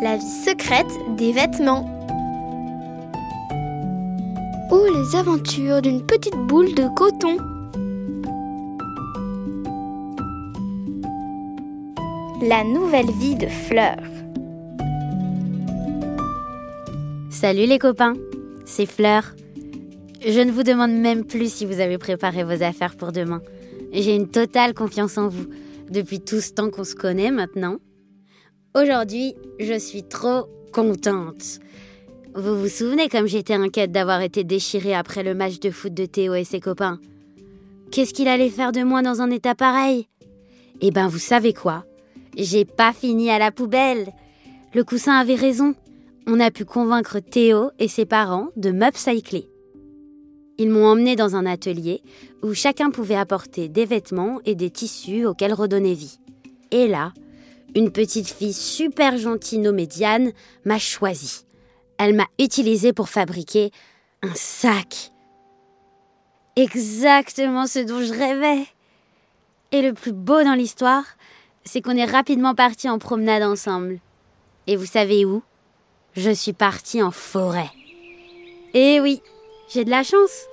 La vie secrète des vêtements. Ou les aventures d'une petite boule de coton. La nouvelle vie de Fleur. Salut les copains, c'est Fleur. Je ne vous demande même plus si vous avez préparé vos affaires pour demain. J'ai une totale confiance en vous depuis tout ce temps qu'on se connaît maintenant. Aujourd'hui, je suis trop contente. Vous vous souvenez comme j'étais inquiète d'avoir été déchirée après le match de foot de Théo et ses copains? Qu'est-ce qu'il allait faire de moi dans un état pareil? Eh ben, vous savez quoi? J'ai pas fini à la poubelle. Le coussin avait raison. On a pu convaincre Théo et ses parents de m'upcycler. Ils m'ont emmené dans un atelier où chacun pouvait apporter des vêtements et des tissus auxquels redonner vie. Et là, une petite fille super gentille nommée Diane m'a choisi. Elle m'a utilisé pour fabriquer un sac. Exactement ce dont je rêvais. Et le plus beau dans l'histoire, c'est qu'on est rapidement partis en promenade ensemble. Et vous savez où? Je suis partie en forêt. Eh oui, j'ai de la chance.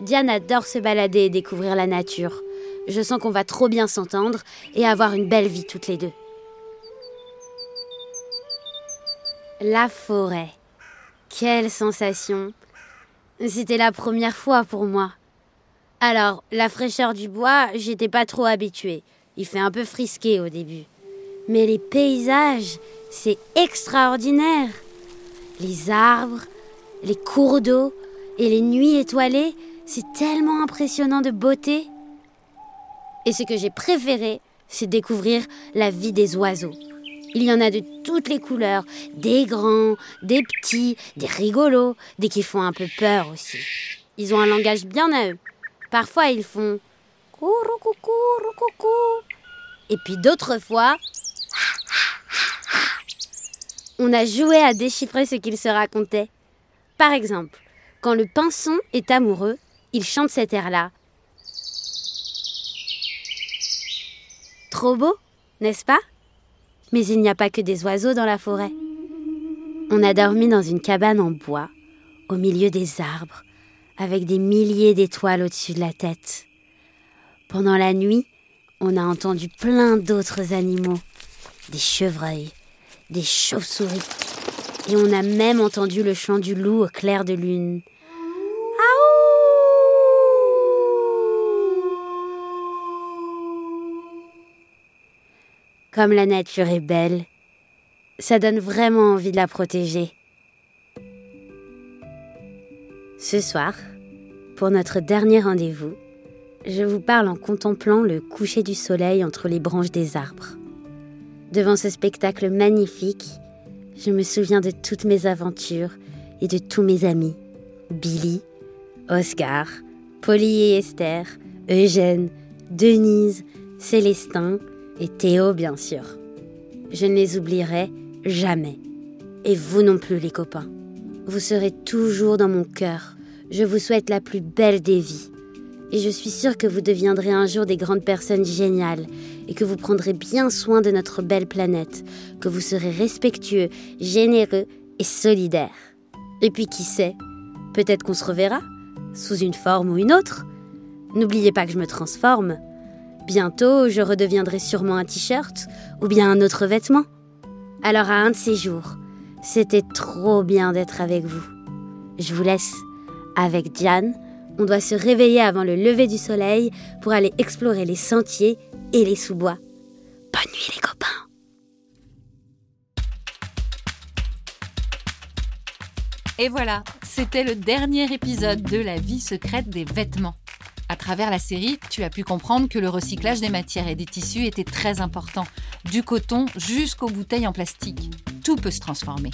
Diane adore se balader et découvrir la nature. Je sens qu'on va trop bien s'entendre et avoir une belle vie toutes les deux. La forêt. Quelle sensation. C'était la première fois pour moi. Alors, la fraîcheur du bois, j'étais pas trop habituée. Il fait un peu frisqué au début. Mais les paysages, c'est extraordinaire. Les arbres, les cours d'eau et les nuits étoilées, c'est tellement impressionnant de beauté. Et ce que j'ai préféré, c'est découvrir la vie des oiseaux. Il y en a de toutes les couleurs, des grands, des petits, des rigolos, des qui font un peu peur aussi. Ils ont un langage bien à eux. Parfois ils font courou coucou coucou. Et puis d'autres fois, on a joué à déchiffrer ce qu'ils se racontaient. Par exemple, quand le pinson est amoureux, il chante cet air-là. Trop beau, n'est-ce pas? Mais il n'y a pas que des oiseaux dans la forêt. On a dormi dans une cabane en bois, au milieu des arbres, avec des milliers d'étoiles au-dessus de la tête. Pendant la nuit, on a entendu plein d'autres animaux, des chevreuils, des chauves-souris, et on a même entendu le chant du loup au clair de lune. Comme la nature est belle, ça donne vraiment envie de la protéger. Ce soir, pour notre dernier rendez-vous, je vous parle en contemplant le coucher du soleil entre les branches des arbres. Devant ce spectacle magnifique, je me souviens de toutes mes aventures et de tous mes amis. Billy, Oscar, Polly et Esther, Eugène, Denise, Célestin, et Théo, bien sûr. Je ne les oublierai jamais. Et vous non plus, les copains. Vous serez toujours dans mon cœur. Je vous souhaite la plus belle des vies. Et je suis sûre que vous deviendrez un jour des grandes personnes géniales et que vous prendrez bien soin de notre belle planète, que vous serez respectueux, généreux et solidaires. Et puis qui sait, peut-être qu'on se reverra, sous une forme ou une autre. N'oubliez pas que je me transforme. Bientôt, je redeviendrai sûrement un t-shirt ou bien un autre vêtement. Alors à un de ces jours, c'était trop bien d'être avec vous. Je vous laisse. Avec Diane, on doit se réveiller avant le lever du soleil pour aller explorer les sentiers et les sous-bois. Bonne nuit les copains Et voilà, c'était le dernier épisode de La vie secrète des vêtements. À travers la série, tu as pu comprendre que le recyclage des matières et des tissus était très important, du coton jusqu'aux bouteilles en plastique. Tout peut se transformer,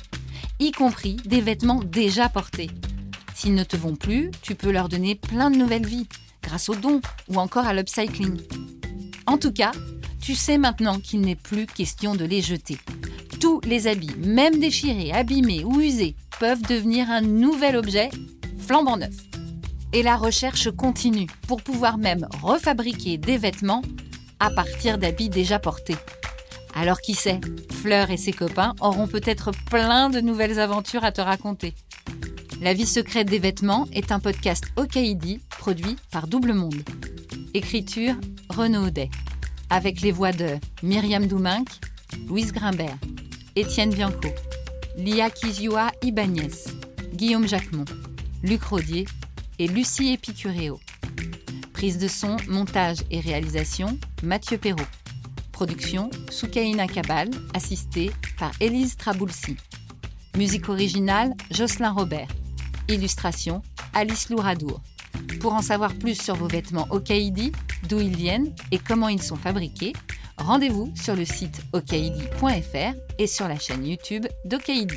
y compris des vêtements déjà portés. S'ils ne te vont plus, tu peux leur donner plein de nouvelles vies, grâce aux dons ou encore à l'upcycling. En tout cas, tu sais maintenant qu'il n'est plus question de les jeter. Tous les habits, même déchirés, abîmés ou usés, peuvent devenir un nouvel objet flambant neuf et la recherche continue pour pouvoir même refabriquer des vêtements à partir d'habits déjà portés. Alors qui sait, Fleur et ses copains auront peut-être plein de nouvelles aventures à te raconter. La vie secrète des vêtements est un podcast Okaidi produit par Double Monde. Écriture Renaud Audet. Avec les voix de Myriam Douminc, Louise Grimbert, Étienne Bianco, Lia Kizua Ibanez, Guillaume Jacquemont, Luc Rodier et Lucie Epicureo. Prise de son, montage et réalisation, Mathieu Perrault. Production, Soukaina Kabal, assistée par Élise Traboulsi. Musique originale, Jocelyn Robert. Illustration, Alice Louradour. Pour en savoir plus sur vos vêtements Okaidi, d'où ils viennent et comment ils sont fabriqués, rendez-vous sur le site okaidi.fr et sur la chaîne YouTube d'Okaidi.